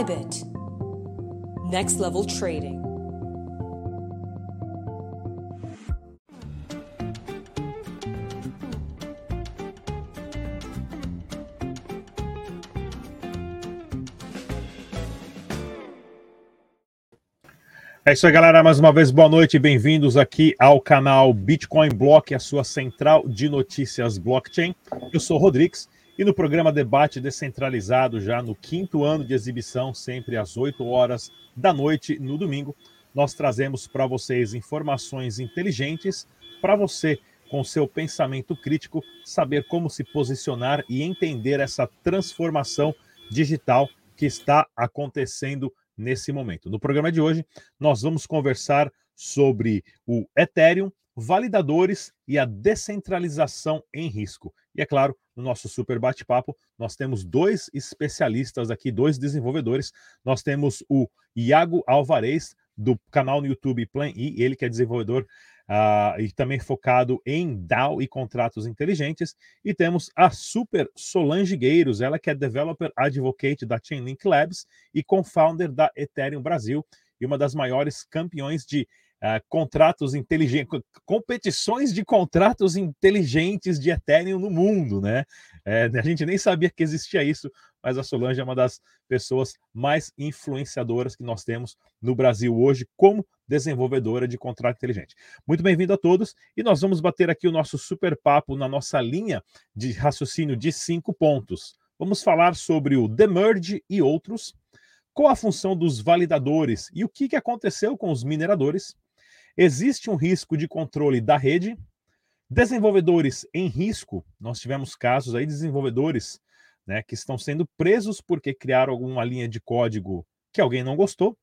Bybit. Next level trading. É isso aí, galera. Mais uma vez, boa noite. Bem-vindos aqui ao canal Bitcoin Block, a sua central de notícias blockchain. Eu sou o Rodrigues e no programa Debate Descentralizado, já no quinto ano de exibição, sempre às 8 horas da noite no domingo, nós trazemos para vocês informações inteligentes para você, com seu pensamento crítico, saber como se posicionar e entender essa transformação digital que está acontecendo nesse momento. No programa de hoje, nós vamos conversar sobre o Ethereum, validadores e a descentralização em risco. E é claro, no nosso super bate-papo, nós temos dois especialistas aqui, dois desenvolvedores. Nós temos o Iago Alvarez, do canal no YouTube Plan E, ele que é desenvolvedor uh, e também focado em DAO e contratos inteligentes. E temos a Super Solange Gueiros, ela que é Developer Advocate da Chainlink Labs e co-founder da Ethereum Brasil e uma das maiores campeões de Uh, contratos inteligentes, competições de contratos inteligentes de Ethereum no mundo, né? É, a gente nem sabia que existia isso, mas a Solange é uma das pessoas mais influenciadoras que nós temos no Brasil hoje como desenvolvedora de contrato inteligente. Muito bem-vindo a todos e nós vamos bater aqui o nosso super papo na nossa linha de raciocínio de cinco pontos. Vamos falar sobre o Demerge e outros, qual a função dos validadores e o que aconteceu com os mineradores. Existe um risco de controle da rede. Desenvolvedores em risco, nós tivemos casos aí de desenvolvedores né, que estão sendo presos porque criaram alguma linha de código que alguém não gostou.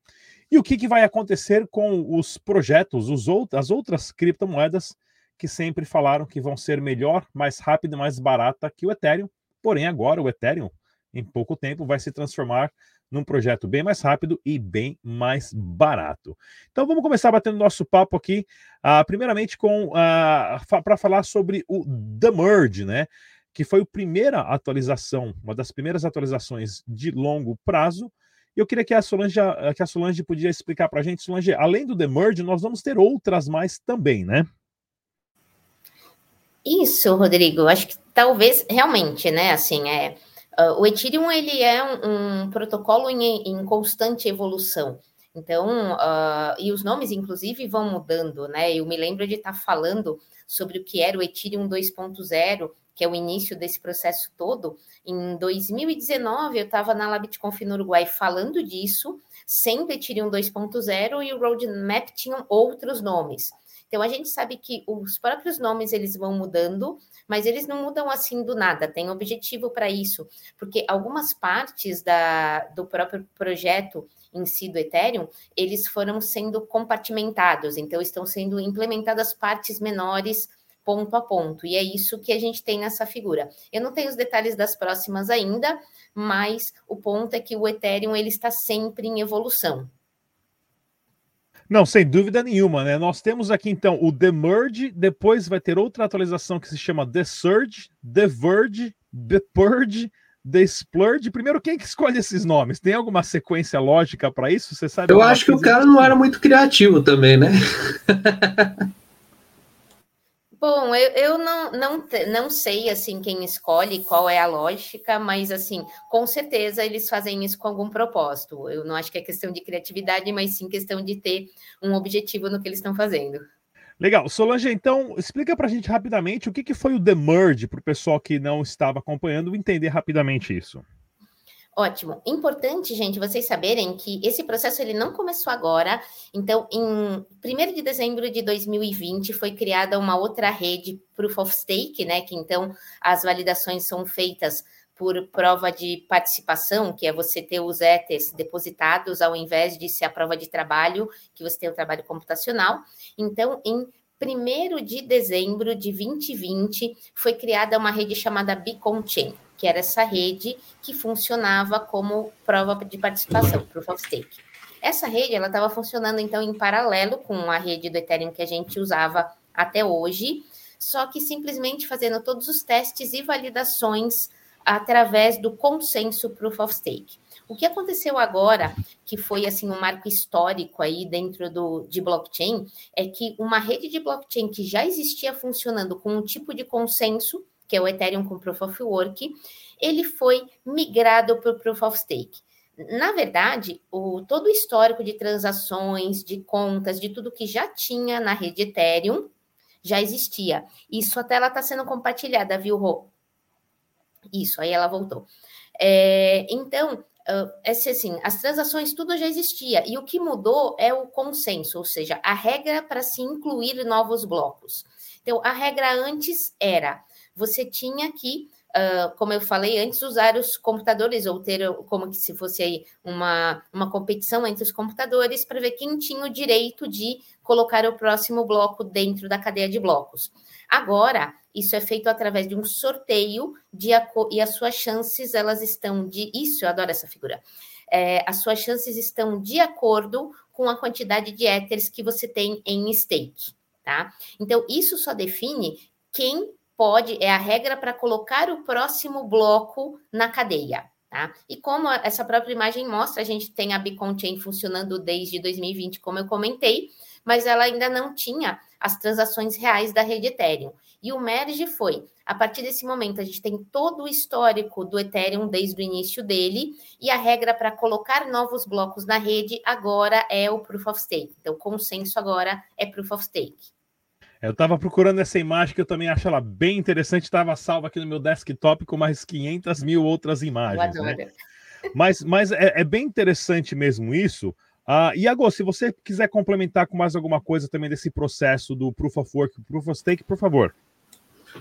E o que, que vai acontecer com os projetos, os out as outras criptomoedas que sempre falaram que vão ser melhor, mais rápida e mais barata que o Ethereum. Porém, agora o Ethereum, em pouco tempo, vai se transformar num projeto bem mais rápido e bem mais barato. Então vamos começar batendo nosso papo aqui, uh, primeiramente com uh, para falar sobre o The Merge, né? Que foi a primeira atualização, uma das primeiras atualizações de longo prazo eu queria que a Solange, que a Solange podia explicar para a gente, Solange, além do The Merge, nós vamos ter outras mais também, né? Isso, Rodrigo. Acho que talvez realmente, né? Assim, é, uh, o Ethereum ele é um, um protocolo em, em, constante evolução. Então, uh, e os nomes, inclusive, vão mudando, né? Eu me lembro de estar falando sobre o que era o Ethereum 2.0 que é o início desse processo todo, em 2019 eu estava na LabitConf no Uruguai falando disso, sempre Ethereum 2.0 e o Roadmap tinham outros nomes. Então a gente sabe que os próprios nomes eles vão mudando, mas eles não mudam assim do nada, tem objetivo para isso, porque algumas partes da, do próprio projeto em si do Ethereum, eles foram sendo compartimentados, então estão sendo implementadas partes menores ponto a ponto. E é isso que a gente tem nessa figura. Eu não tenho os detalhes das próximas ainda, mas o ponto é que o Ethereum ele está sempre em evolução. Não, sem dúvida nenhuma, né? Nós temos aqui então o The Merge, depois vai ter outra atualização que se chama The Surge, The Verge, The Purge, The Splurge. Primeiro, quem que escolhe esses nomes? Tem alguma sequência lógica para isso? Você sabe? Eu acho que o cara não era muito criativo também, né? Bom, eu, eu não, não, não sei assim quem escolhe, qual é a lógica, mas assim, com certeza eles fazem isso com algum propósito. Eu não acho que é questão de criatividade, mas sim questão de ter um objetivo no que eles estão fazendo. Legal. Solange, então, explica para a gente rapidamente o que, que foi o The Merge para o pessoal que não estava acompanhando entender rapidamente isso. Ótimo. Importante, gente, vocês saberem que esse processo ele não começou agora. Então, em 1 de dezembro de 2020 foi criada uma outra rede Proof of Stake, né? Que então as validações são feitas por prova de participação, que é você ter os ETHs depositados ao invés de ser a prova de trabalho, que você tem o trabalho computacional. Então, em 1 de dezembro de 2020 foi criada uma rede chamada Beacon Chain que era essa rede que funcionava como prova de participação, Proof of Stake. Essa rede ela estava funcionando então em paralelo com a rede do Ethereum que a gente usava até hoje, só que simplesmente fazendo todos os testes e validações através do consenso Proof of Stake. O que aconteceu agora, que foi assim um marco histórico aí dentro do, de blockchain, é que uma rede de blockchain que já existia funcionando com um tipo de consenso, que é o Ethereum com Proof of Work, ele foi migrado para o Proof of Stake. Na verdade, o, todo o histórico de transações, de contas, de tudo que já tinha na rede Ethereum, já existia. Isso até ela está sendo compartilhada, viu, Rô? Isso, aí ela voltou. É, então, uh, assim, as transações tudo já existia, e o que mudou é o consenso, ou seja, a regra para se incluir novos blocos. Então, a regra antes era, você tinha que Uh, como eu falei antes, usar os computadores ou ter como se fosse aí uma, uma competição entre os computadores para ver quem tinha o direito de colocar o próximo bloco dentro da cadeia de blocos. Agora, isso é feito através de um sorteio de e as suas chances elas estão de isso, eu adoro essa figura. É, as suas chances estão de acordo com a quantidade de éteres que você tem em stake, tá? Então, isso só define quem pode, é a regra para colocar o próximo bloco na cadeia. Tá? E como essa própria imagem mostra, a gente tem a Beacon Chain funcionando desde 2020, como eu comentei, mas ela ainda não tinha as transações reais da rede Ethereum. E o merge foi, a partir desse momento, a gente tem todo o histórico do Ethereum desde o início dele, e a regra para colocar novos blocos na rede agora é o Proof of Stake. Então, o consenso agora é Proof of Stake. Eu estava procurando essa imagem que eu também acho ela bem interessante, estava salva aqui no meu desktop com mais 500 mil outras imagens. Né? Mas, mas é, é, bem interessante mesmo isso, Uh, Iago, se você quiser complementar com mais alguma coisa também desse processo do Proof of Work, Proof of Stake, por favor.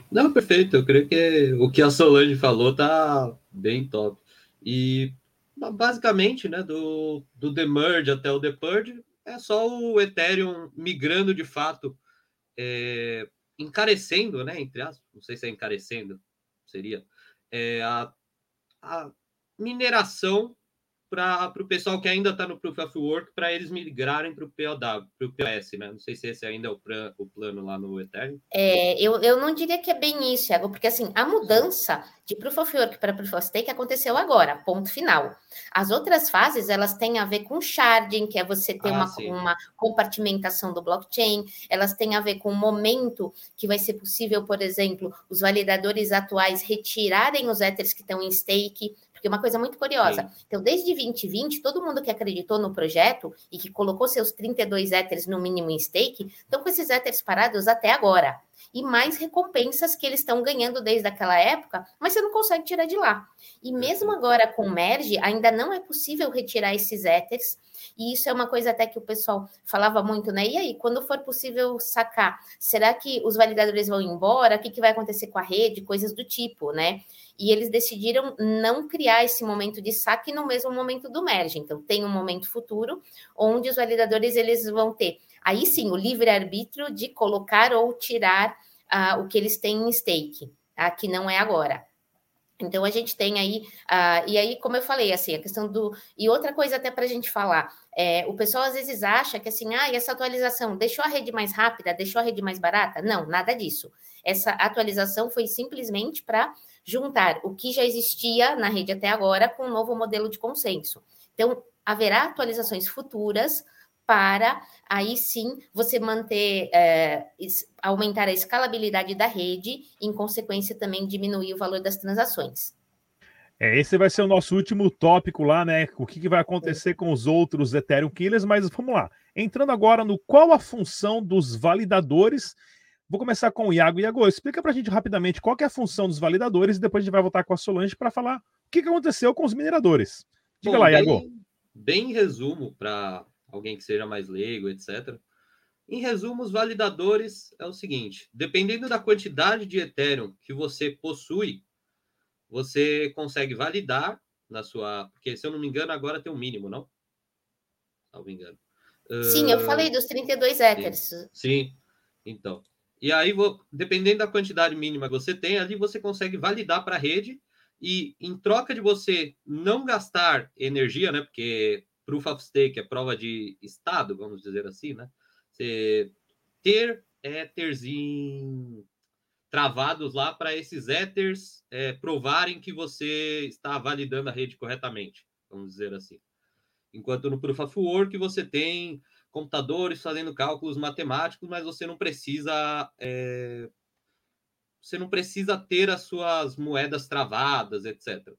Não, perfeito. Eu creio que o que a Solange falou tá bem top. E basicamente, né, do, do The Merge até o The Purge, é só o Ethereum migrando de fato, é, encarecendo, né, entre aspas, não sei se é encarecendo, seria, é, a, a mineração para o pessoal que ainda está no Proof of Work, para eles migrarem para o POW, para o POS, né? Não sei se esse ainda é o, plan, o plano lá no Ethereum. É, eu, eu não diria que é bem isso, Thiago, porque assim, a mudança de Proof of Work para Proof of Stake aconteceu agora, ponto final. As outras fases, elas têm a ver com sharding, que é você ter ah, uma, uma compartimentação do blockchain, elas têm a ver com o momento que vai ser possível, por exemplo, os validadores atuais retirarem os Ethers que estão em stake, é uma coisa muito curiosa. Sim. Então, desde 2020, todo mundo que acreditou no projeto e que colocou seus 32 éteres no mínimo em stake, estão com esses éteres parados até agora. E mais recompensas que eles estão ganhando desde aquela época, mas você não consegue tirar de lá. E mesmo agora com o Merge, ainda não é possível retirar esses éteres. E isso é uma coisa até que o pessoal falava muito, né? E aí, quando for possível sacar, será que os validadores vão embora? O que, que vai acontecer com a rede? Coisas do tipo, né? e eles decidiram não criar esse momento de saque no mesmo momento do merge. Então, tem um momento futuro onde os validadores eles vão ter, aí sim, o livre-arbítrio de colocar ou tirar uh, o que eles têm em stake, tá? que não é agora. Então a gente tem aí, uh, e aí, como eu falei, assim, a questão do. E outra coisa até para a gente falar, é, o pessoal às vezes acha que assim, ah, essa atualização deixou a rede mais rápida, deixou a rede mais barata? Não, nada disso. Essa atualização foi simplesmente para juntar o que já existia na rede até agora com um novo modelo de consenso. Então, haverá atualizações futuras para aí sim você manter, é, aumentar a escalabilidade da rede e, em consequência, também diminuir o valor das transações. É, esse vai ser o nosso último tópico lá, né? O que, que vai acontecer com os outros Ethereum Killers, mas vamos lá. Entrando agora no qual a função dos validadores Vou começar com o Iago. Iago, explica para a gente rapidamente qual é a função dos validadores e depois a gente vai voltar com a Solange para falar o que, aconteceu com os mineradores. Diga Bom, lá, Iago. Bem, bem em resumo, para alguém que seja mais leigo, etc. Em resumo, os validadores é o seguinte: dependendo da quantidade de Ethereum que você possui, você consegue validar na sua. Porque, se eu não me engano, agora tem um mínimo, não? Salvo engano. Sim, eu falei dos 32 Ethers. Sim, sim. então. E aí, dependendo da quantidade mínima que você tem, ali você consegue validar para a rede e em troca de você não gastar energia, né? Porque proof of stake é prova de estado, vamos dizer assim, né? Você ter éteres em travados lá para esses Ethers é, provarem que você está validando a rede corretamente, vamos dizer assim. Enquanto no Proof of Work você tem computadores fazendo cálculos matemáticos, mas você não precisa é, você não precisa ter as suas moedas travadas, etc.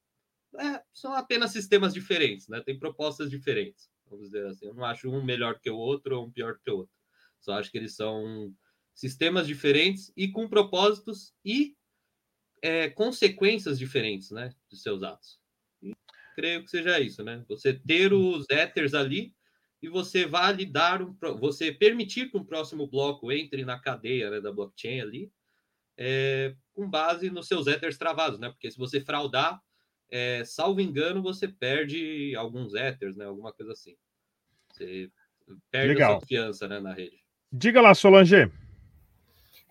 É, são apenas sistemas diferentes, né? Tem propostas diferentes, vamos dizer assim. Eu não acho um melhor que o outro ou um pior que o outro. Só acho que eles são sistemas diferentes e com propósitos e é, consequências diferentes, né, de seus atos. E creio que seja isso, né? Você ter os ethers ali e você validar, um, você permitir que um próximo bloco entre na cadeia né, da blockchain ali, é, com base nos seus ethers travados, né? Porque se você fraudar, é, salvo engano, você perde alguns ethers, né? Alguma coisa assim. Você perde Legal. a confiança né, na rede. Diga lá, Solange.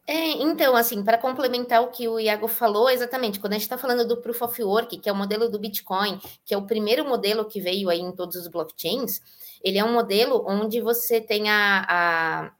É, então, assim, para complementar o que o Iago falou, exatamente, quando a gente está falando do Proof of Work, que é o modelo do Bitcoin, que é o primeiro modelo que veio aí em todos os blockchains, ele é um modelo onde você tem a, a,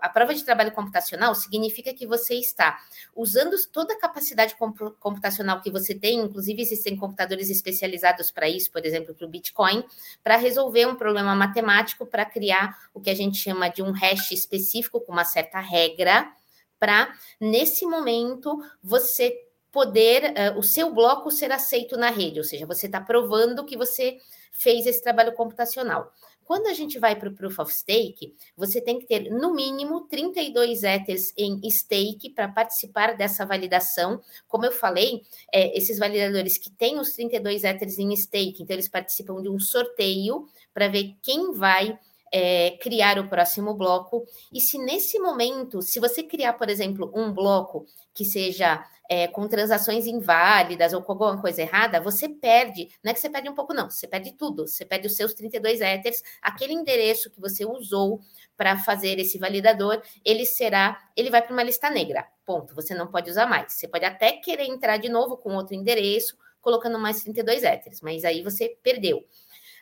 a prova de trabalho computacional, significa que você está usando toda a capacidade computacional que você tem, inclusive existem computadores especializados para isso, por exemplo, para o Bitcoin, para resolver um problema matemático, para criar o que a gente chama de um hash específico com uma certa regra, para, nesse momento, você poder, uh, o seu bloco ser aceito na rede, ou seja, você está provando que você fez esse trabalho computacional. Quando a gente vai para o Proof of Stake, você tem que ter, no mínimo, 32 Ethers em stake para participar dessa validação. Como eu falei, é, esses validadores que têm os 32 Ethers em stake, então eles participam de um sorteio para ver quem vai é, criar o próximo bloco. E se nesse momento, se você criar, por exemplo, um bloco que seja é, com transações inválidas ou com alguma coisa errada, você perde, não é que você perde um pouco, não, você perde tudo, você perde os seus 32 Ethers, aquele endereço que você usou para fazer esse validador, ele será, ele vai para uma lista negra, ponto, você não pode usar mais. Você pode até querer entrar de novo com outro endereço, colocando mais 32 Ethers, mas aí você perdeu.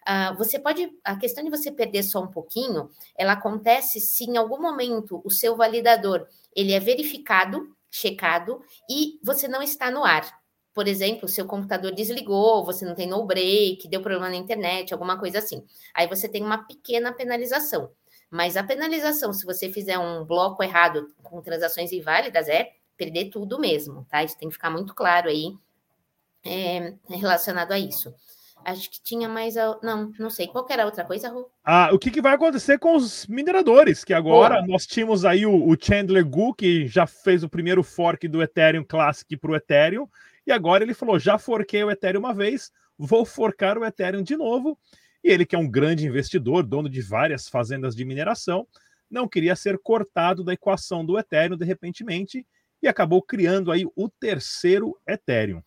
Uh, você pode, a questão de você perder só um pouquinho, ela acontece se em algum momento o seu validador ele é verificado, checado e você não está no ar. Por exemplo, seu computador desligou, você não tem no break, deu problema na internet, alguma coisa assim. Aí você tem uma pequena penalização. Mas a penalização, se você fizer um bloco errado com transações inválidas, é perder tudo mesmo, tá? Isso tem que ficar muito claro aí é, relacionado a isso. Acho que tinha mais. Não, não sei. Qual era a outra coisa, Ru? Ah, o que, que, vai acontecer com os mineradores? Que agora Boa. nós tínhamos aí o, o, Chandler Gu, que já fez o primeiro fork do Ethereum Classic para o Ethereum. E agora ele falou: já forquei o Ethereum uma vez, vou forcar o Ethereum de novo. E ele, que é um grande investidor, dono de várias fazendas de mineração, não queria ser cortado da equação do Ethereum de repentemente e acabou criando aí o terceiro Ethereum.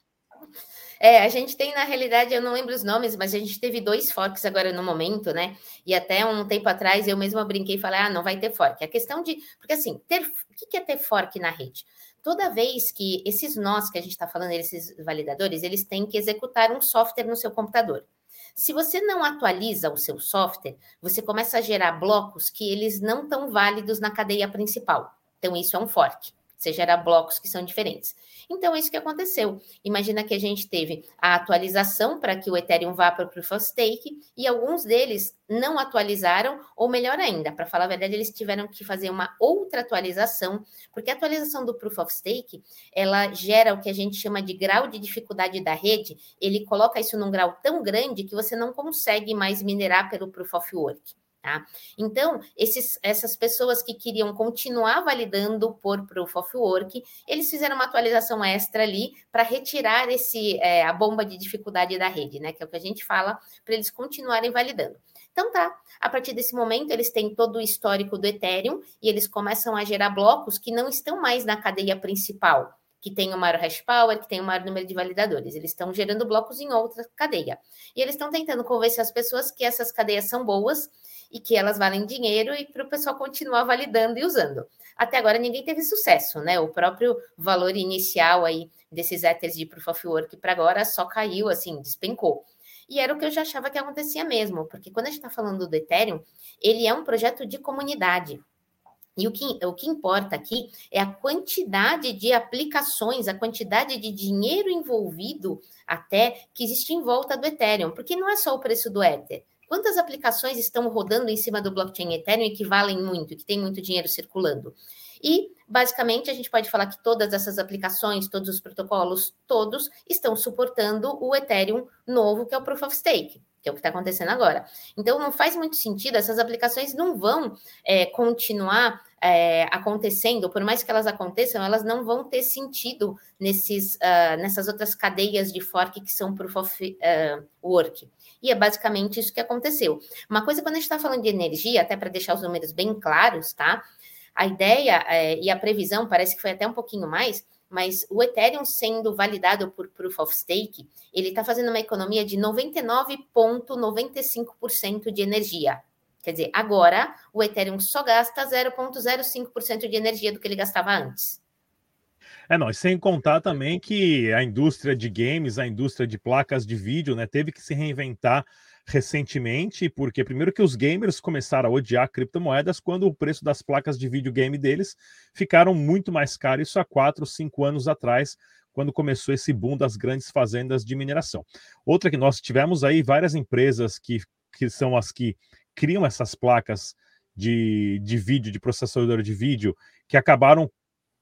É, a gente tem, na realidade, eu não lembro os nomes, mas a gente teve dois forks agora no momento, né? E até um tempo atrás eu mesma brinquei e falei, ah, não vai ter fork. A questão de. Porque assim, ter... o que é ter fork na rede? Toda vez que esses nós que a gente está falando, esses validadores, eles têm que executar um software no seu computador. Se você não atualiza o seu software, você começa a gerar blocos que eles não estão válidos na cadeia principal. Então, isso é um fork. Você gera blocos que são diferentes. Então, é isso que aconteceu. Imagina que a gente teve a atualização para que o Ethereum vá para o Proof of Stake e alguns deles não atualizaram, ou melhor ainda, para falar a verdade, eles tiveram que fazer uma outra atualização, porque a atualização do Proof of Stake, ela gera o que a gente chama de grau de dificuldade da rede, ele coloca isso num grau tão grande que você não consegue mais minerar pelo Proof of Work. Tá? Então, esses, essas pessoas que queriam continuar validando por Proof of Work, eles fizeram uma atualização extra ali para retirar esse, é, a bomba de dificuldade da rede, né? Que é o que a gente fala, para eles continuarem validando. Então tá, a partir desse momento eles têm todo o histórico do Ethereum e eles começam a gerar blocos que não estão mais na cadeia principal, que tem o maior hash power, que tem o maior número de validadores. Eles estão gerando blocos em outra cadeia. E eles estão tentando convencer as pessoas que essas cadeias são boas e que elas valem dinheiro e para o pessoal continuar validando e usando. Até agora ninguém teve sucesso, né? O próprio valor inicial aí desses Ethers de Proof of Work para agora só caiu, assim, despencou. E era o que eu já achava que acontecia mesmo, porque quando a gente está falando do Ethereum, ele é um projeto de comunidade. E o que, o que importa aqui é a quantidade de aplicações, a quantidade de dinheiro envolvido até que existe em volta do Ethereum, porque não é só o preço do Ether. Quantas aplicações estão rodando em cima do blockchain Ethereum e que valem muito, que tem muito dinheiro circulando? E, basicamente, a gente pode falar que todas essas aplicações, todos os protocolos, todos estão suportando o Ethereum novo, que é o Proof of Stake que é o que está acontecendo agora. Então, não faz muito sentido, essas aplicações não vão é, continuar é, acontecendo, por mais que elas aconteçam, elas não vão ter sentido nesses, uh, nessas outras cadeias de fork que são proof of uh, work. E é basicamente isso que aconteceu. Uma coisa, quando a gente está falando de energia, até para deixar os números bem claros, tá? A ideia é, e a previsão, parece que foi até um pouquinho mais, mas o Ethereum sendo validado por Proof of Stake, ele está fazendo uma economia de 99,95% de energia. Quer dizer, agora o Ethereum só gasta 0,05% de energia do que ele gastava antes. É, não, e sem contar também que a indústria de games, a indústria de placas de vídeo, né, teve que se reinventar recentemente, porque primeiro que os gamers começaram a odiar criptomoedas quando o preço das placas de videogame deles ficaram muito mais caros, isso há quatro, cinco anos atrás, quando começou esse boom das grandes fazendas de mineração. Outra que nós tivemos aí várias empresas que, que são as que criam essas placas de, de vídeo, de processador de vídeo, que acabaram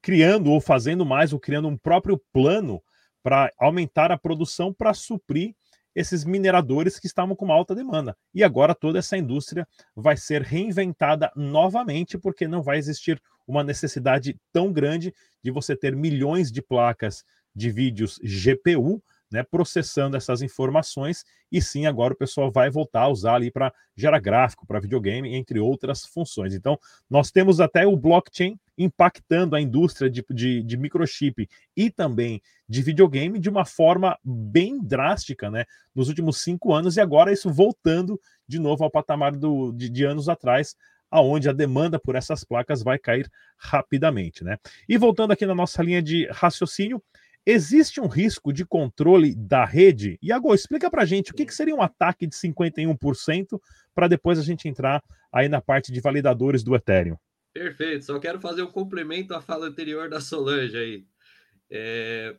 criando ou fazendo mais ou criando um próprio plano para aumentar a produção para suprir esses mineradores que estavam com uma alta demanda. E agora toda essa indústria vai ser reinventada novamente, porque não vai existir uma necessidade tão grande de você ter milhões de placas de vídeos GPU né, processando essas informações, e sim, agora o pessoal vai voltar a usar ali para gerar gráfico, para videogame, entre outras funções. Então, nós temos até o blockchain impactando a indústria de, de, de, microchip e também de videogame de uma forma bem drástica, né? Nos últimos cinco anos, e agora isso voltando de novo ao patamar do, de, de anos atrás, aonde a demanda por essas placas vai cair rapidamente, né? E voltando aqui na nossa linha de raciocínio, Existe um risco de controle da rede? Iago, explica para gente o que, que seria um ataque de 51% para depois a gente entrar aí na parte de validadores do Ethereum. Perfeito, só quero fazer um complemento à fala anterior da Solange aí. É...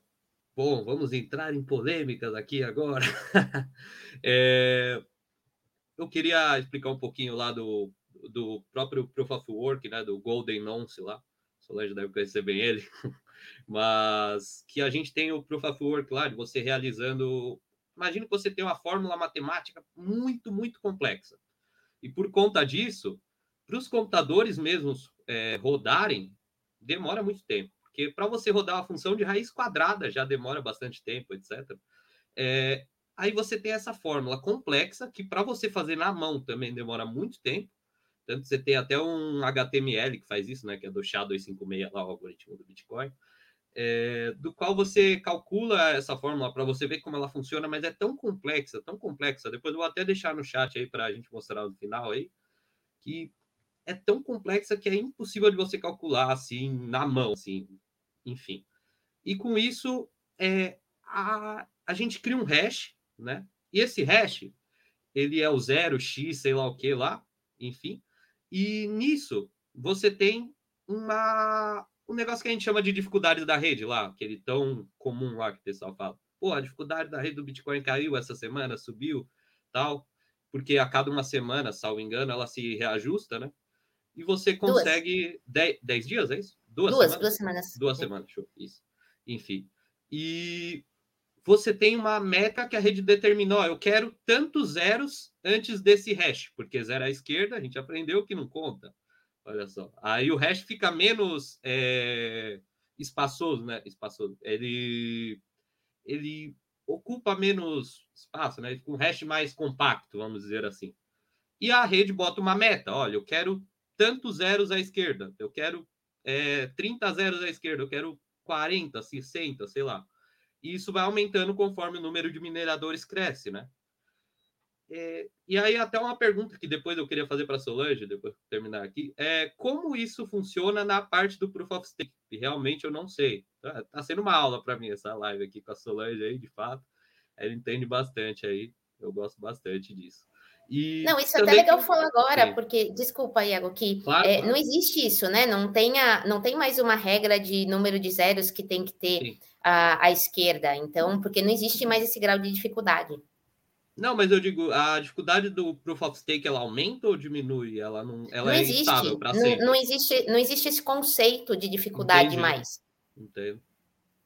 Bom, vamos entrar em polêmicas aqui agora. é... Eu queria explicar um pouquinho lá do, do próprio Proof of Work, né, do Golden Nonce lá. Solange deve conhecer bem ele. mas que a gente tem o Proof of Work lá, de você realizando. Imagina que você tem uma fórmula matemática muito, muito complexa. E por conta disso, para os computadores mesmos é, rodarem, demora muito tempo. Porque para você rodar uma função de raiz quadrada já demora bastante tempo, etc. É, aí você tem essa fórmula complexa que para você fazer na mão também demora muito tempo. Tanto você tem até um HTML que faz isso, né? Que é do SHA-256 lá, o algoritmo do Bitcoin é, do qual você calcula essa fórmula para você ver como ela funciona, mas é tão complexa, tão complexa. Depois eu vou até deixar no chat aí para a gente mostrar no final aí, que é tão complexa que é impossível de você calcular assim na mão, assim, enfim. E com isso, é, a, a gente cria um hash, né? E esse hash, ele é o zero x, sei lá o que lá, enfim. E nisso você tem uma o negócio que a gente chama de dificuldade da rede lá, aquele tão comum lá que o pessoal fala. Pô, a dificuldade da rede do Bitcoin caiu essa semana, subiu, tal, porque a cada uma semana, salvo engano, ela se reajusta, né? E você consegue 10 dias, é isso? Duas, duas semanas. Duas semanas. Duas semanas, show. Isso. Enfim. E você tem uma meta que a rede determinou. Eu quero tantos zeros antes desse hash, porque zero à esquerda, a gente aprendeu que não conta. Olha só. Aí o hash fica menos é, espaçoso, né? Espaçoso. Ele, ele ocupa menos espaço, né? Um hash mais compacto, vamos dizer assim. E a rede bota uma meta. Olha, eu quero tantos zeros à esquerda. Eu quero é, 30 zeros à esquerda. Eu quero 40, 60, sei lá. E isso vai aumentando conforme o número de mineradores cresce, né? É, e aí, até uma pergunta que depois eu queria fazer para a Solange, depois de terminar aqui, é como isso funciona na parte do Proof of Stake? Realmente eu não sei. Tá, tá sendo uma aula para mim essa live aqui com a Solange aí, de fato. Ela entende bastante aí, eu gosto bastante disso. E não, isso é até legal falar agora, porque, desculpa, Iago, que claro, é, claro. não existe isso, né? Não tem, a, não tem mais uma regra de número de zeros que tem que ter a, a esquerda, então, porque não existe mais esse grau de dificuldade. Não, mas eu digo, a dificuldade do Proof of Stake, ela aumenta ou diminui? Ela não, ela não é existe. instável para sempre? Não, não, existe, não existe esse conceito de dificuldade Entendi. mais. Entendo.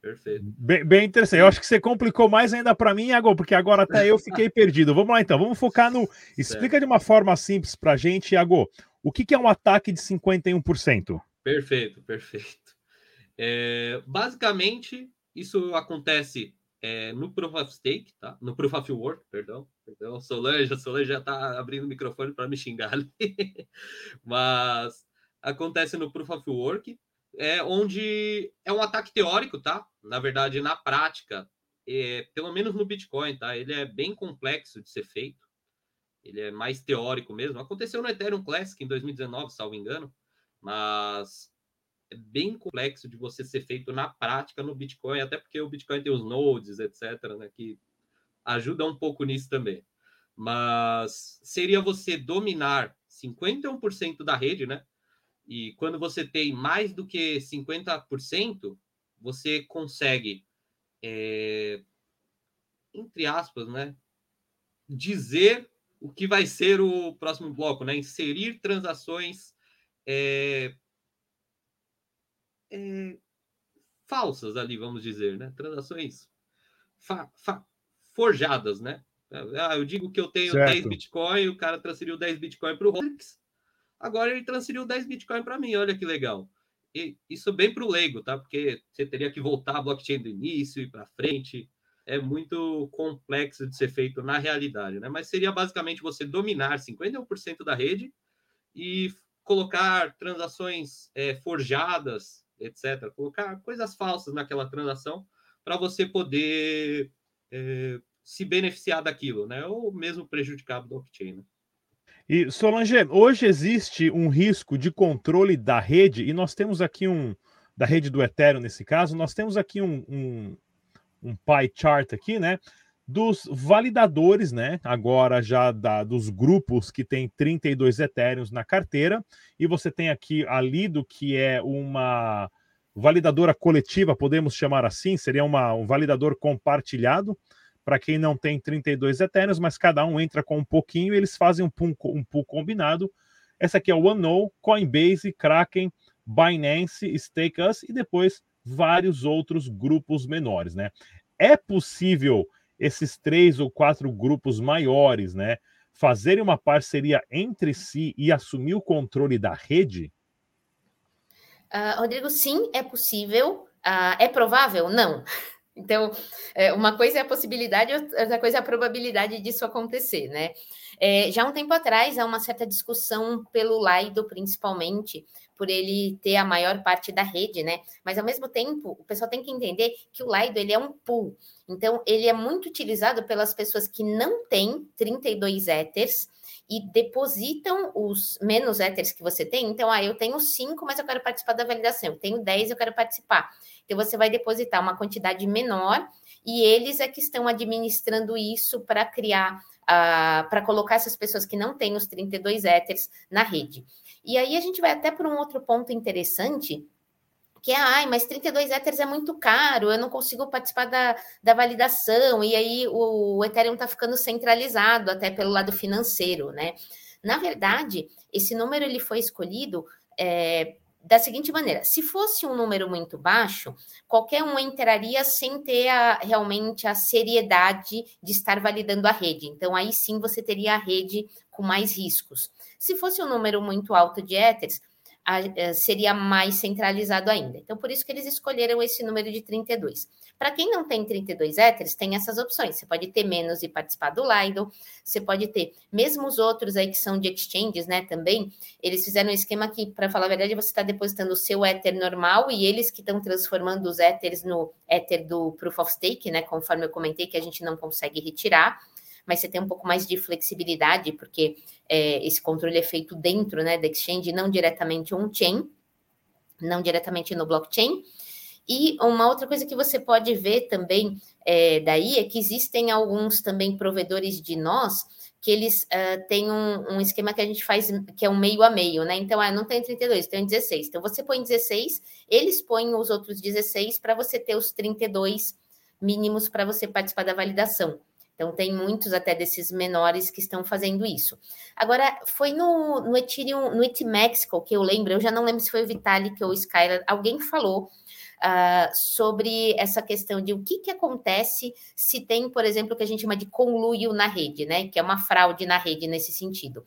Perfeito. Bem, bem, interessante. Eu acho que você complicou mais ainda para mim, Iago, porque agora até eu fiquei perdido. Vamos lá então, vamos focar no. Explica certo. de uma forma simples para a gente, Iago, o que, que, é um ataque de 51%? Perfeito, perfeito. É, basicamente, isso acontece é, no Proof of Stake, tá? No Proof of Work, perdão. Perdão, Solange, a Solange já está abrindo o microfone para me xingar ali. Mas acontece no Proof of Work é, onde é um ataque teórico, tá? Na verdade, na prática, é, pelo menos no Bitcoin, tá? Ele é bem complexo de ser feito. Ele é mais teórico mesmo. Aconteceu no Ethereum Classic em 2019, salvo engano, mas é bem complexo de você ser feito na prática no Bitcoin, até porque o Bitcoin tem os nodes, etc., né, que ajuda um pouco nisso também. Mas seria você dominar 51% da rede, né? E quando você tem mais do que 50%, você consegue, é, entre aspas, né, dizer o que vai ser o próximo bloco, né? Inserir transações é, é, falsas ali, vamos dizer, né? Transações fa, fa, forjadas, né? Ah, eu digo que eu tenho certo. 10 Bitcoin, o cara transferiu 10 Bitcoin para o Rolex, Agora ele transferiu 10 Bitcoin para mim, olha que legal. E isso bem para o leigo, tá? Porque você teria que voltar a blockchain do início e para frente. É muito complexo de ser feito na realidade, né? Mas seria basicamente você dominar 51% da rede e colocar transações é, forjadas, etc. Colocar coisas falsas naquela transação para você poder é, se beneficiar daquilo, né? Ou mesmo prejudicar a blockchain, né? E Solange, hoje existe um risco de controle da rede, e nós temos aqui um, da rede do Ethereum nesse caso, nós temos aqui um, um, um pie chart aqui, né? Dos validadores, né? Agora já da, dos grupos que tem 32 Ethereums na carteira, e você tem aqui a Lido, que é uma validadora coletiva, podemos chamar assim, seria uma, um validador compartilhado para quem não tem 32 Eternos, mas cada um entra com um pouquinho e eles fazem um pool, um pool combinado. Essa aqui é o OneNow, Coinbase, Kraken, Binance, StakeUs e depois vários outros grupos menores, né? É possível esses três ou quatro grupos maiores, né, fazerem uma parceria entre si e assumir o controle da rede? Uh, Rodrigo, sim, é possível. Uh, é provável? Não. Então, é, uma coisa é a possibilidade, outra coisa é a probabilidade disso acontecer, né? É, já um tempo atrás, há uma certa discussão pelo Laido, principalmente, por ele ter a maior parte da rede, né? Mas, ao mesmo tempo, o pessoal tem que entender que o Laido, ele é um pool. Então, ele é muito utilizado pelas pessoas que não têm 32 Ethers, e depositam os menos éteres que você tem. Então, ah, eu tenho 5, mas eu quero participar da validação. Eu tenho 10, eu quero participar. Então, você vai depositar uma quantidade menor e eles é que estão administrando isso para criar, uh, para colocar essas pessoas que não têm os 32 éteres na rede. E aí a gente vai até para um outro ponto interessante, que é, ai, mas 32 Ethers é muito caro, eu não consigo participar da, da validação, e aí o, Ethereum está ficando centralizado até pelo lado financeiro, né? Na verdade, esse número ele foi escolhido é, da seguinte maneira: se fosse um número muito baixo, qualquer um entraria sem ter a, realmente a seriedade de estar validando a rede. Então, aí sim você teria a rede com mais riscos. Se fosse um número muito alto de Ethers, seria mais centralizado ainda. Então, por isso que eles escolheram esse número de 32. Para quem não tem 32 éteres, tem essas opções. Você pode ter menos e participar do Lido, você pode ter, mesmo os outros aí que são de exchanges, né, também, eles fizeram um esquema que, para falar a verdade, você está depositando o seu éter normal e eles que estão transformando os éteres no éter do Proof of Stake, né, conforme eu comentei, que a gente não consegue retirar mas você tem um pouco mais de flexibilidade, porque é, esse controle é feito dentro né, da exchange, não diretamente on-chain, não diretamente no blockchain. E uma outra coisa que você pode ver também é, daí é que existem alguns também provedores de nós que eles uh, têm um, um, esquema que a gente faz, que é um meio a meio, né? Então, ah, não tem 32, tem 16. Então, você põe 16, eles põem os outros 16 para você ter os 32 mínimos para você participar da validação. Então, tem muitos até desses menores que estão fazendo isso. Agora, foi no, no Ethereum, no Ethemexico, que eu lembro, eu já não lembro se foi o Vitalik ou o Skylar, alguém falou uh, sobre essa questão de o que, que acontece se tem, por exemplo, o que a gente chama de conluio na rede, né? Que é uma fraude na rede nesse sentido.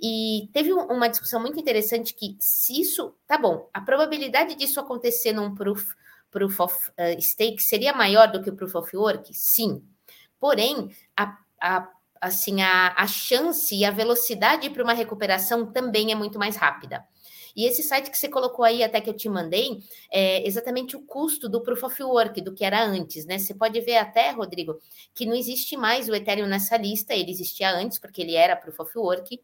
E teve uma discussão muito interessante que se isso, tá bom, a probabilidade disso acontecer num proof, proof of uh, stake seria maior do que o proof of work? Sim. Porém, a, a assim, a, a chance e a velocidade para uma recuperação também é muito mais rápida. E esse site que você colocou aí, até que eu te mandei, é exatamente o custo do Proof of Work, do que era antes, né? Você pode ver até, Rodrigo, que não existe mais o Ethereum nessa lista, ele existia antes, porque ele era Proof of Work.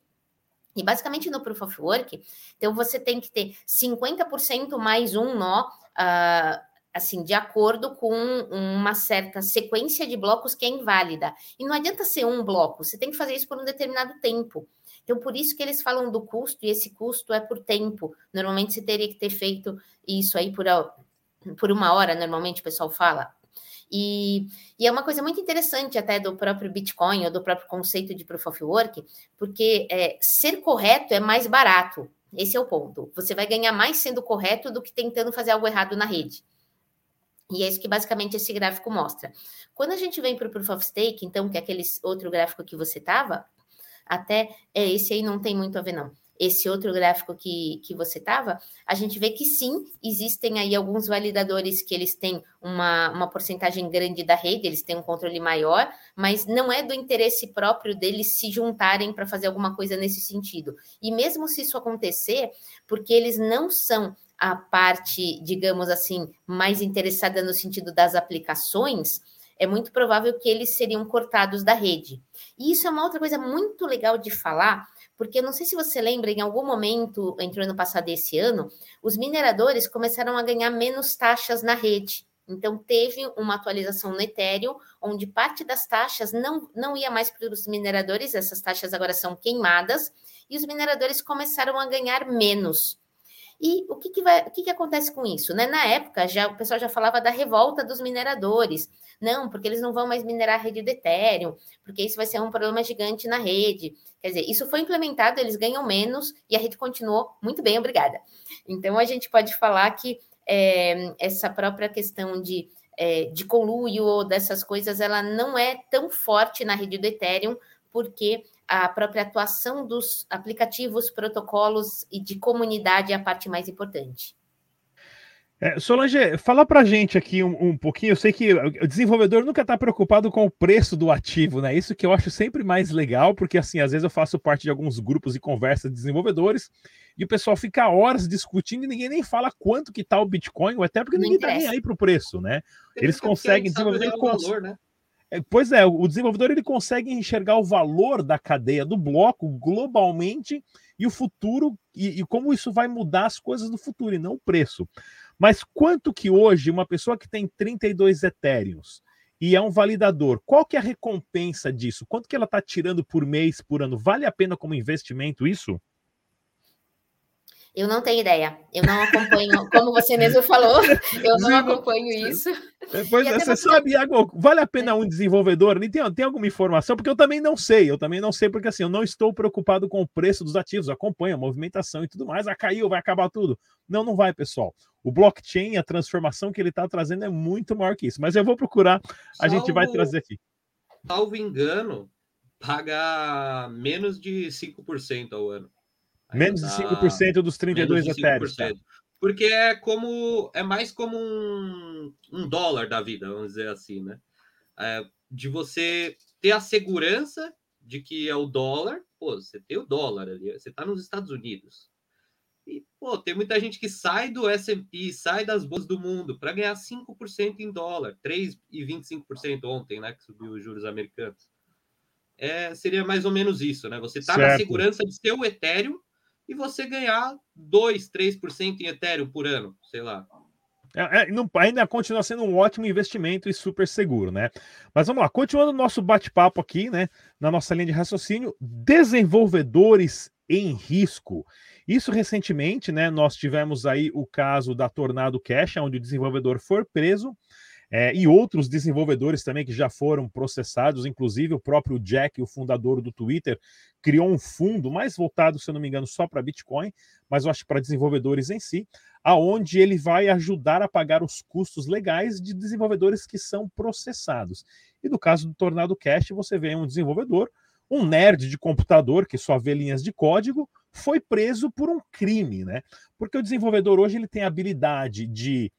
E basicamente no Proof of Work, então você tem que ter 50% mais um nó, uh, assim, de acordo com uma certa sequência de blocos que é inválida. E não adianta ser um bloco, você tem que fazer isso por um determinado tempo. Então, por isso que eles falam do custo, e esse custo é por tempo. Normalmente você teria que ter feito isso aí por, por uma hora, normalmente o pessoal fala. E, e, é uma coisa muito interessante até do próprio Bitcoin ou do próprio conceito de Proof of Work, porque é, ser correto é mais barato. Esse é o ponto. Você vai ganhar mais sendo correto do que tentando fazer algo errado na rede. E é isso que basicamente esse gráfico mostra. Quando a gente vem para o Proof of Stake, então, que é aquele outro gráfico que você estava, até é, esse aí não tem muito a ver, não. Esse outro gráfico que, que você estava, a gente vê que sim, existem aí alguns validadores que eles têm uma, uma porcentagem grande da rede, eles têm um controle maior, mas não é do interesse próprio deles se juntarem para fazer alguma coisa nesse sentido. E mesmo se isso acontecer, porque eles não são a parte, digamos assim, mais interessada no sentido das aplicações, é muito provável que eles seriam cortados da rede. E isso é uma outra coisa muito legal de falar, porque não sei se você lembra, em algum momento, entre o ano passado e esse ano, os mineradores começaram a ganhar menos taxas na rede. Então, teve uma atualização no Ethereum, onde parte das taxas não, não ia mais para os mineradores, essas taxas agora são queimadas, e os mineradores começaram a ganhar menos. E o que, que, vai, o que, que acontece com isso? Né? Na época, já o pessoal já falava da revolta dos mineradores. Não, porque eles não vão mais minerar a rede do Ethereum, porque isso vai ser um problema gigante na rede. Quer dizer, isso foi implementado, eles ganham menos e a rede continuou muito bem, obrigada. Então, a gente pode falar que é, essa própria questão de, é, de conluio ou dessas coisas, ela não é tão forte na rede do Ethereum, porque a própria atuação dos aplicativos, protocolos e de comunidade é a parte mais importante. É, Solange, fala pra gente aqui um, um, pouquinho. Eu sei que o desenvolvedor nunca está preocupado com o preço do ativo, né? Isso que eu acho sempre mais legal, porque assim, às vezes eu faço parte de alguns grupos de conversa de desenvolvedores e o pessoal fica horas discutindo e ninguém nem fala quanto que tá o Bitcoin, ou até porque Não ninguém interessa. tá nem aí pro preço, né? Eles conseguem desenvolver. Cons... Valor, né? É, pois é, o desenvolvedor ele consegue enxergar o valor da cadeia do bloco globalmente e o futuro e, e como isso vai mudar as coisas no futuro e não o preço. Mas quanto que hoje uma pessoa que tem 32 etéreos e é um validador, qual que é a recompensa disso? Quanto que ela está tirando por mês, por ano? Vale a pena como investimento isso? Eu não tenho ideia. Eu não acompanho, como você mesmo falou, eu não acompanho isso. É, pois é, você sabe, Iago, vale a pena um desenvolvedor? Tem, tem alguma informação? Porque eu também não sei, eu também não sei, porque assim, eu não estou preocupado com o preço dos ativos, acompanho a movimentação e tudo mais. Ah, caiu, vai acabar tudo. Não, não vai, pessoal. O blockchain, a transformação que ele está trazendo é muito maior que isso. Mas eu vou procurar, a Salvo, gente vai trazer aqui. Salvo engano, paga menos de 5% ao ano. Menos de 5% tá dos 32 etéreos. Tá? Porque é como é mais como um, um dólar da vida, vamos dizer assim, né? É, de você ter a segurança de que é o dólar, pô, você tem o dólar ali, você está nos Estados Unidos. E, pô, tem muita gente que sai do S&P, sai das bolsas do mundo para ganhar 5% em dólar, 3,25% ontem, né, que subiu os juros americanos. É, seria mais ou menos isso, né? Você está na segurança de ter o Ethereum e você ganhar 2, 3% em Ethereum por ano, sei lá. É, é, não, ainda continua sendo um ótimo investimento e super seguro, né? Mas vamos lá, continuando o nosso bate-papo aqui, né? Na nossa linha de raciocínio, desenvolvedores em risco. Isso recentemente, né? Nós tivemos aí o caso da Tornado Cash, onde o desenvolvedor foi preso. É, e outros desenvolvedores também que já foram processados, inclusive o próprio Jack, o fundador do Twitter, criou um fundo mais voltado, se eu não me engano, só para Bitcoin, mas eu acho para desenvolvedores em si, aonde ele vai ajudar a pagar os custos legais de desenvolvedores que são processados. E no caso do Tornado Cash, você vê um desenvolvedor, um nerd de computador que só vê linhas de código, foi preso por um crime, né? Porque o desenvolvedor hoje ele tem a habilidade de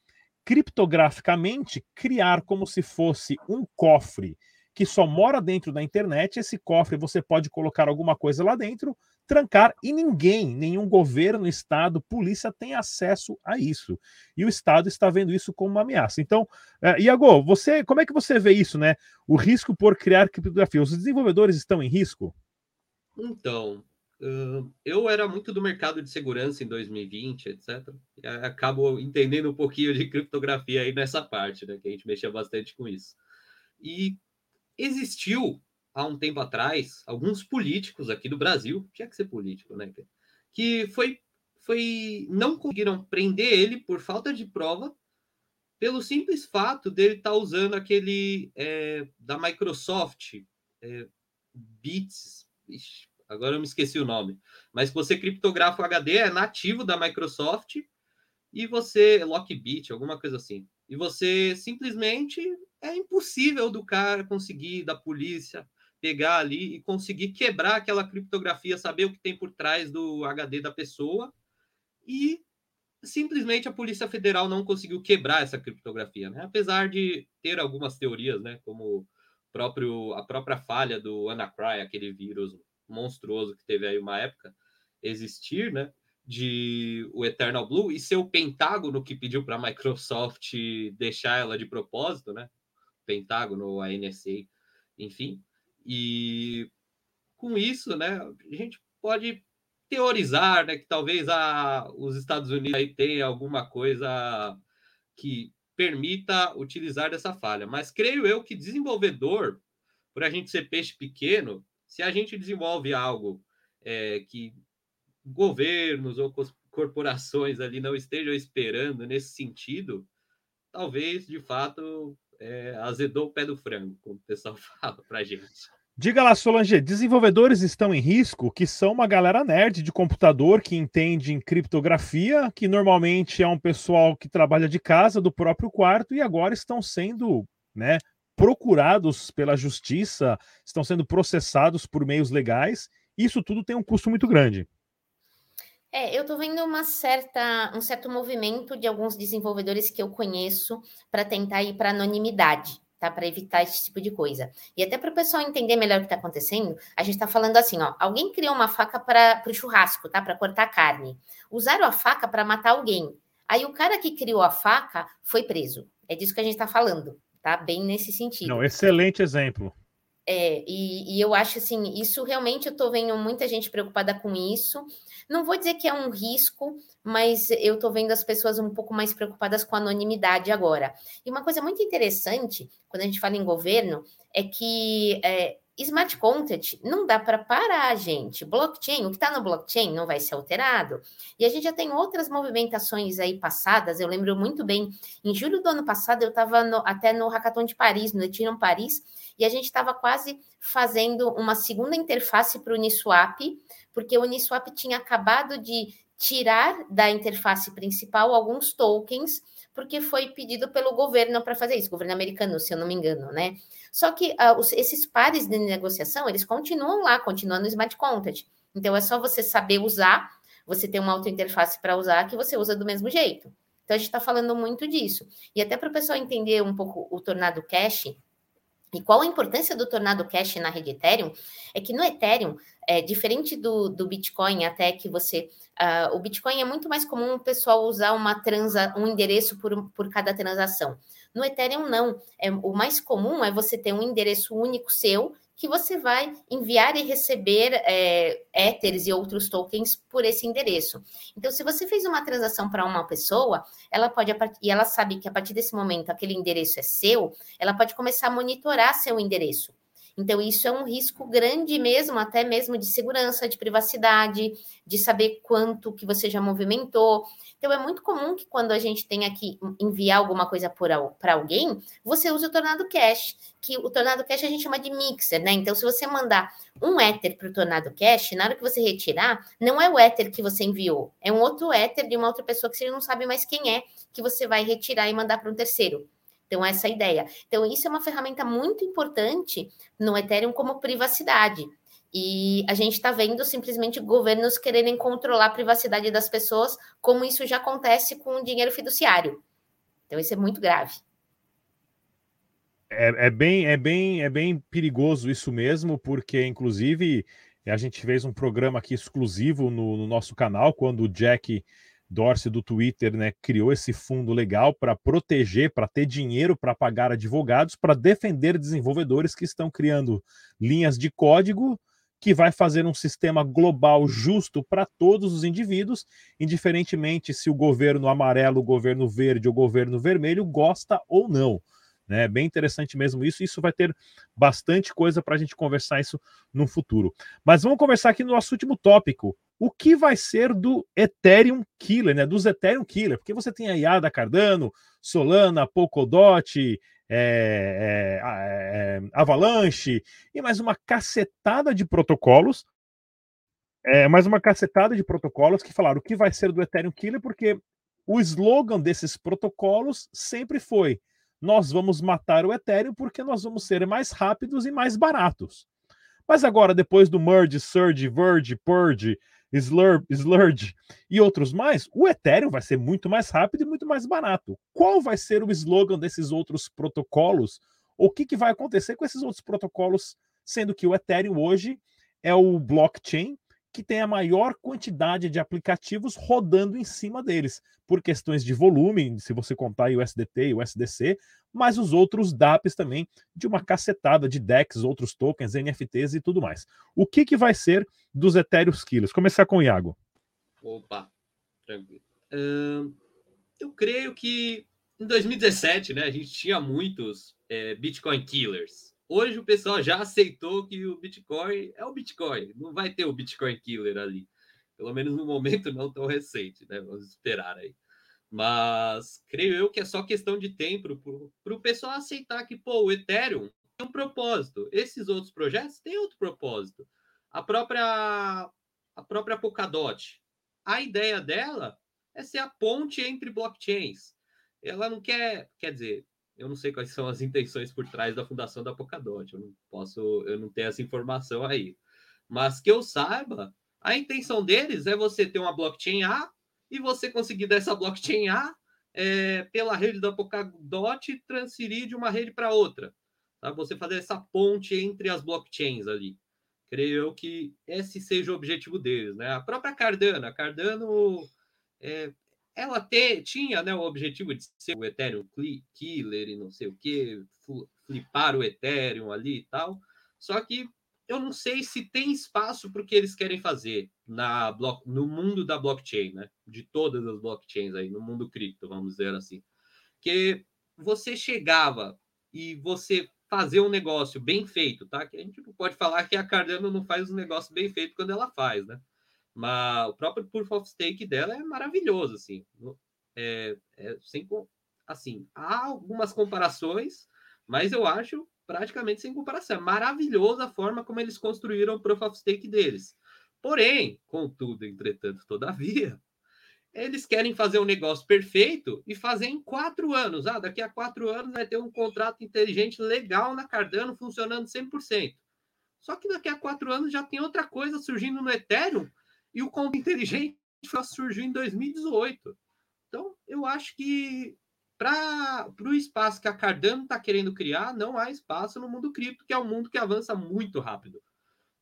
criptograficamente criar como se fosse um cofre que só mora dentro da internet. Esse cofre você pode colocar alguma coisa lá dentro, trancar e ninguém, nenhum governo, estado, polícia tem acesso a isso. E o estado está vendo isso como uma ameaça. Então, uh, Iago, você, como é que você vê isso, né? O risco por criar criptografia. Os desenvolvedores estão em risco? Então, eu era muito do mercado de segurança em 2020, etc. E acabo entendendo um pouquinho de criptografia aí nessa parte, né? Que a gente mexia bastante com isso. E existiu há um tempo atrás alguns políticos aqui do Brasil, tinha que ser político, né? Que foi, foi não conseguiram prender ele por falta de prova, pelo simples fato dele estar tá usando aquele é, da Microsoft, é, Bits, agora eu me esqueci o nome, mas você criptografa o HD, é nativo da Microsoft, e você, Lockbit, alguma coisa assim, e você simplesmente é impossível do cara conseguir, da polícia, pegar ali e conseguir quebrar aquela criptografia, saber o que tem por trás do HD da pessoa, e simplesmente a Polícia Federal não conseguiu quebrar essa criptografia, né? Apesar de ter algumas teorias, né, como próprio a própria falha do Anacry, aquele vírus monstruoso que teve aí uma época existir, né? De o Eternal Blue e ser o Pentágono que pediu para a Microsoft deixar ela de propósito, né? Pentágono, a NSA, enfim. E com isso, né, a gente pode teorizar né, que talvez a, os Estados Unidos aí tenham alguma coisa que permita utilizar dessa falha. Mas creio eu que desenvolvedor, por a gente ser peixe pequeno, se a gente desenvolve algo é, que governos ou corporações ali não estejam esperando nesse sentido, talvez de fato é, azedou o pé do frango, como o pessoal fala para gente. Diga lá, Solange, desenvolvedores estão em risco, que são uma galera nerd de computador que entende em criptografia, que normalmente é um pessoal que trabalha de casa, do próprio quarto, e agora estão sendo né, procurados pela justiça, estão sendo processados por meios legais. Isso tudo tem um custo muito grande. É, eu estou vendo uma certa, um certo movimento de alguns desenvolvedores que eu conheço para tentar ir para anonimidade, tá? Para evitar esse tipo de coisa. E até para o pessoal entender melhor o que está acontecendo, a gente está falando assim, ó, alguém criou uma faca para o churrasco, tá? Para cortar carne. Usaram a faca para matar alguém. Aí o cara que criou a faca foi preso. É disso que a gente está falando tá? Bem nesse sentido. Não, excelente exemplo. É, e, e, eu acho assim, isso realmente eu tô vendo muita gente preocupada com isso. Não vou dizer que é um risco, mas eu tô vendo as pessoas um pouco mais preocupadas com a anonimidade agora. E uma coisa muito interessante, quando a gente fala em governo, é que é, smart contract não dá para parar, gente. Blockchain, o que está no blockchain não vai ser alterado. E a gente já tem outras movimentações aí passadas. Eu lembro muito bem, em julho do ano passado, eu estava até no Hackathon de Paris, no Ethereum Paris, e a gente estava quase fazendo uma segunda interface para o Uniswap, porque o Uniswap tinha acabado de tirar da interface principal alguns tokens, porque foi pedido pelo governo para fazer isso, governo americano, se eu não me engano, né? Só que uh, os, esses pares de negociação, eles continuam lá, continuam no smart contract. Então, é só você saber usar, você ter uma auto-interface para usar, que você usa do mesmo jeito. Então, a gente está falando muito disso. E até para o pessoal entender um pouco o Tornado Cash, e qual a importância do Tornado Cash na rede Ethereum? É que no Ethereum, é, diferente do, do Bitcoin, até que você. Uh, o Bitcoin é muito mais comum o pessoal usar uma transa, um endereço por, por cada transação. No Ethereum, não. É, o mais comum é você ter um endereço único seu, que você vai enviar e receber é, Ethers e outros tokens por esse endereço. Então, se você fez uma transação para uma pessoa, ela pode, e ela sabe que a partir desse momento aquele endereço é seu, ela pode começar a monitorar seu endereço. Então, isso é um risco grande mesmo, até mesmo de segurança, de privacidade, de saber quanto que você já movimentou. Então, é muito comum que quando a gente tenha que enviar alguma coisa para alguém, você use o Tornado Cash, que o Tornado Cash a gente chama de mixer, né? Então, se você mandar um Ether para o Tornado Cash, na hora que você retirar, não é o Ether que você enviou, é um outro Ether de uma outra pessoa que você não sabe mais quem é, que você vai retirar e mandar para um terceiro. Então, essa é a ideia. Então, isso é uma ferramenta muito importante no Ethereum como privacidade. E a gente está vendo simplesmente governos quererem controlar a privacidade das pessoas, como isso já acontece com o dinheiro fiduciário. Então, isso é muito grave. É, é, bem, é, bem, é bem perigoso isso mesmo, porque, inclusive, a gente fez um programa aqui exclusivo no, no nosso canal, quando o Jack Dorsey do Twitter, né, criou esse fundo legal para proteger, para ter dinheiro para pagar advogados, para defender desenvolvedores que estão criando linhas de código que vai fazer um sistema global justo para todos os indivíduos, indiferentemente se o governo amarelo, o governo verde ou o governo vermelho gosta ou não. Né? Bem interessante mesmo isso. Isso vai ter bastante coisa para a gente conversar isso no futuro. Mas vamos conversar aqui no nosso último tópico. O que vai ser do Ethereum Killer, né? Dos Ethereum Killer? Porque você tem aí Ada Cardano, Solana, Polkadot, é, é, é, Avalanche e mais uma cacetada de protocolos. É, mais uma cacetada de protocolos que falaram o que vai ser do Ethereum Killer, porque o slogan desses protocolos sempre foi nós vamos matar o Ethereum porque nós vamos ser mais rápidos e mais baratos. Mas agora, depois do Merge, Surge, Verge, Purge, Slurp, Slurge e outros mais, o Ethereum vai ser muito mais rápido e muito mais barato. Qual vai ser o slogan desses outros protocolos? O que, que vai acontecer com esses outros protocolos, sendo que o Ethereum hoje é o blockchain que tem a maior quantidade de aplicativos rodando em cima deles, por questões de volume, se você contar o SDT e o SDC, mas os outros DApps também, de uma cacetada de DEX, outros tokens, NFTs e tudo mais. O que, que vai ser dos Ethereum Killers? Começar com o Iago. Opa, tranquilo. Uh, eu creio que em 2017, né, a gente tinha muitos é, Bitcoin Killers Hoje o pessoal já aceitou que o Bitcoin é o Bitcoin, não vai ter o Bitcoin Killer ali. Pelo menos no momento não tão recente, né? Vamos esperar aí. Mas creio eu que é só questão de tempo para o pessoal aceitar que, pô, o Ethereum tem um propósito. Esses outros projetos têm outro propósito. A própria, a própria Polkadot, a ideia dela é ser a ponte entre blockchains. Ela não quer, quer dizer, eu não sei quais são as intenções por trás da fundação da Polkadot. Eu não posso, eu não tenho essa informação aí. Mas que eu saiba, a intenção deles é você ter uma blockchain A e você conseguir dessa blockchain A é, pela rede da Polkadot transferir de uma rede para outra. Tá? Você fazer essa ponte entre as blockchains ali. Creio eu que esse seja o objetivo deles. Né? A própria Cardano, a Cardano é, ela te, tinha né, o objetivo de ser o Ethereum Killer e não sei o que, flipar o Ethereum ali e tal. Só que eu não sei se tem espaço para o que eles querem fazer na no mundo da blockchain, né? De todas as blockchains aí, no mundo cripto, vamos dizer assim. Que você chegava e você fazer um negócio bem feito, tá? Que a gente pode falar que a Cardano não faz um negócio bem feito quando ela faz, né? Mas o próprio Proof of Stake dela é maravilhoso, assim. É, é, sem, assim, há algumas comparações, mas eu acho praticamente sem comparação. É maravilhosa a forma como eles construíram o Proof of Stake deles. Porém, contudo, entretanto, todavia, eles querem fazer um negócio perfeito e fazer em quatro anos. Ah, daqui a quatro anos vai ter um contrato inteligente legal na Cardano funcionando 100%. Só que daqui a quatro anos já tem outra coisa surgindo no Ethereum e o conto inteligente surgiu em 2018. Então, eu acho que para o espaço que a Cardano está querendo criar, não há espaço no mundo cripto, que é um mundo que avança muito rápido.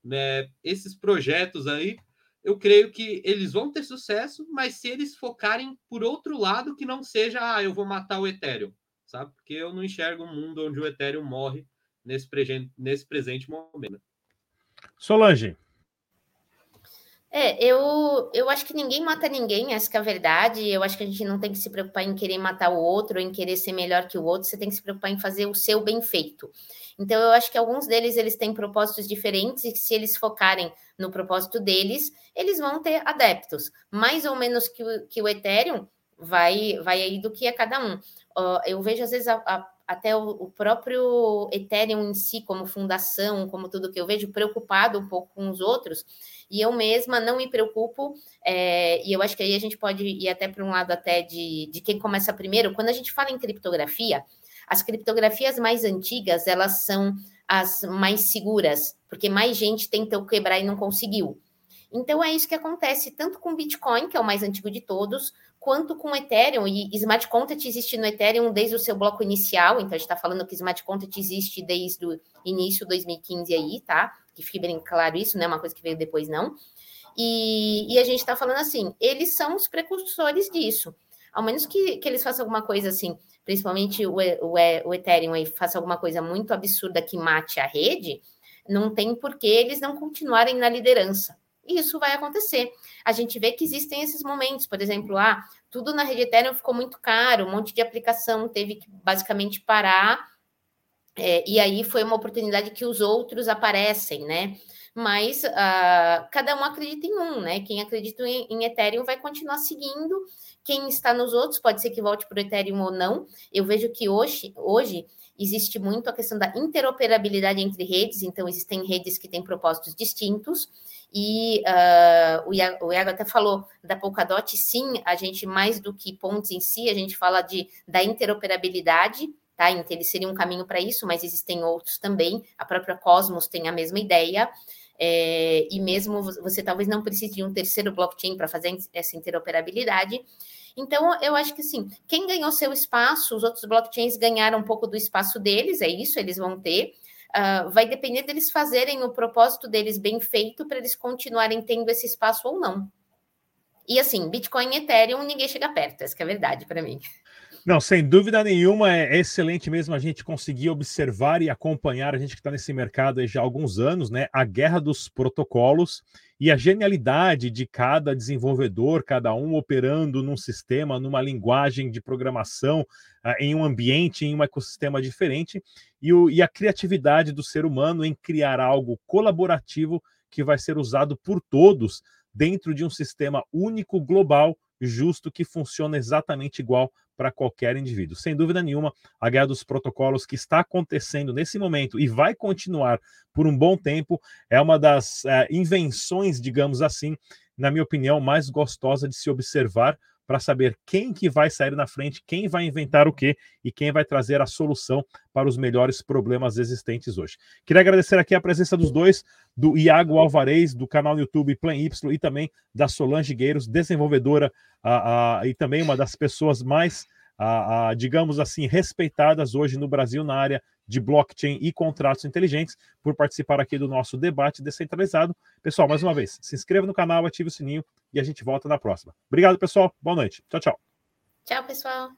Né? Esses projetos aí, eu creio que eles vão ter sucesso, mas se eles focarem por outro lado, que não seja, ah, eu vou matar o Ethereum, sabe? Porque eu não enxergo um mundo onde o Ethereum morre nesse, nesse presente momento. Solange. É, eu, eu acho que ninguém mata ninguém, essa é a verdade. Eu acho que a gente não tem que se preocupar em querer matar o outro, em querer ser melhor que o outro, você tem que se preocupar em fazer o seu bem feito. Então, eu acho que alguns deles eles têm propósitos diferentes e que se eles focarem no propósito deles, eles vão ter adeptos. Mais ou menos que o, que o Ethereum vai, vai aí do que é cada um. Uh, eu vejo, às vezes, a, a, até o, o, próprio Ethereum em si, como fundação, como tudo que eu vejo, preocupado um pouco com os outros e eu mesma não me preocupo, é, e eu acho que aí a gente pode ir até para um lado até de, de quem começa primeiro. Quando a gente fala em criptografia, as criptografias mais antigas, elas são as mais seguras, porque mais gente tentou quebrar e não conseguiu. Então é isso que acontece tanto com Bitcoin, que é o mais antigo de todos, quanto com Ethereum. E Smart Contract existe no Ethereum desde o seu bloco inicial, então a gente está falando que Smart Contract existe desde o início de 2015 aí, tá? que fique bem claro isso, não é uma coisa que veio depois, não. E, e a gente está falando assim, eles são os precursores disso. Ao menos que, que eles façam alguma coisa assim, principalmente o, o, o Ethereum aí faça alguma coisa muito absurda que mate a rede, não tem por que eles não continuarem na liderança. Isso vai acontecer. A gente vê que existem esses momentos, por exemplo, ah, tudo na rede Ethereum ficou muito caro, um monte de aplicação teve que basicamente parar é, e aí foi uma oportunidade que os outros aparecem, né? Mas uh, cada um acredita em um, né? Quem acredita em, em, Ethereum vai continuar seguindo. Quem está nos outros pode ser que volte para o Ethereum ou não. Eu vejo que hoje, hoje existe muito a questão da interoperabilidade entre redes, então existem redes que têm propósitos distintos. E uh, o, Iago, o Iago até falou da Polkadot, sim, a gente, mais do que pontes em si, a gente fala de, da interoperabilidade, tá? Então, ele seria um caminho para isso, mas existem outros também. A própria Cosmos tem a mesma ideia. É, e mesmo você talvez não precise de um terceiro blockchain para fazer essa interoperabilidade. Então, eu acho que assim, quem ganhou seu espaço, os outros blockchains ganharam um pouco do espaço deles, é isso, eles vão ter. Uh, vai depender deles fazerem o propósito deles bem feito para eles continuarem tendo esse espaço ou não. E assim, Bitcoin e Ethereum, ninguém chega perto, essa é a verdade para mim. Não, sem dúvida nenhuma, é excelente mesmo a gente conseguir observar e acompanhar, a gente que está nesse mercado já há alguns anos, né, a guerra dos protocolos e a genialidade de cada desenvolvedor, cada um operando num sistema, numa linguagem de programação, uh, em um ambiente, em um ecossistema diferente, e, o, e a criatividade do ser humano em criar algo colaborativo que vai ser usado por todos dentro de um sistema único, global, justo, que funciona exatamente igual para qualquer indivíduo. Sem dúvida nenhuma, a guerra dos protocolos que está acontecendo nesse momento e vai continuar por um bom tempo é uma das é, invenções, digamos assim, na minha opinião, mais gostosa de se observar para saber quem que vai sair na frente, quem vai inventar o quê e quem vai trazer a solução para os melhores problemas existentes hoje. Queria agradecer aqui a presença dos dois, do Iago Alvarez, do canal no YouTube Plan Y, e também da Solange Gueiros, desenvolvedora a, a, e também uma das pessoas mais, a, digamos assim, respeitadas hoje no Brasil na área de blockchain e contratos inteligentes, por participar aqui do nosso debate descentralizado. Pessoal, mais uma vez, se inscreva no canal, ative o sininho e a gente volta na próxima. Obrigado, pessoal. Boa noite. Tchau, tchau. Tchau, pessoal.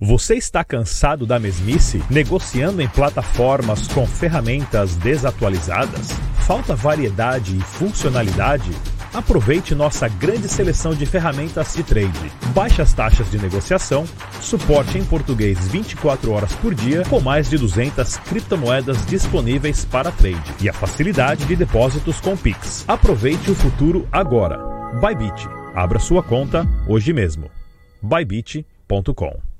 Você está cansado da mesmice? Negociando em plataformas com ferramentas desatualizadas? Falta variedade e funcionalidade? Aproveite nossa grande seleção de ferramentas de trade, baixas taxas de negociação, suporte em português 24 horas por dia, com mais de 200 criptomoedas disponíveis para trade e a facilidade de depósitos com Pix. Aproveite o futuro agora. Bybit. Abra sua conta hoje mesmo. bybit.com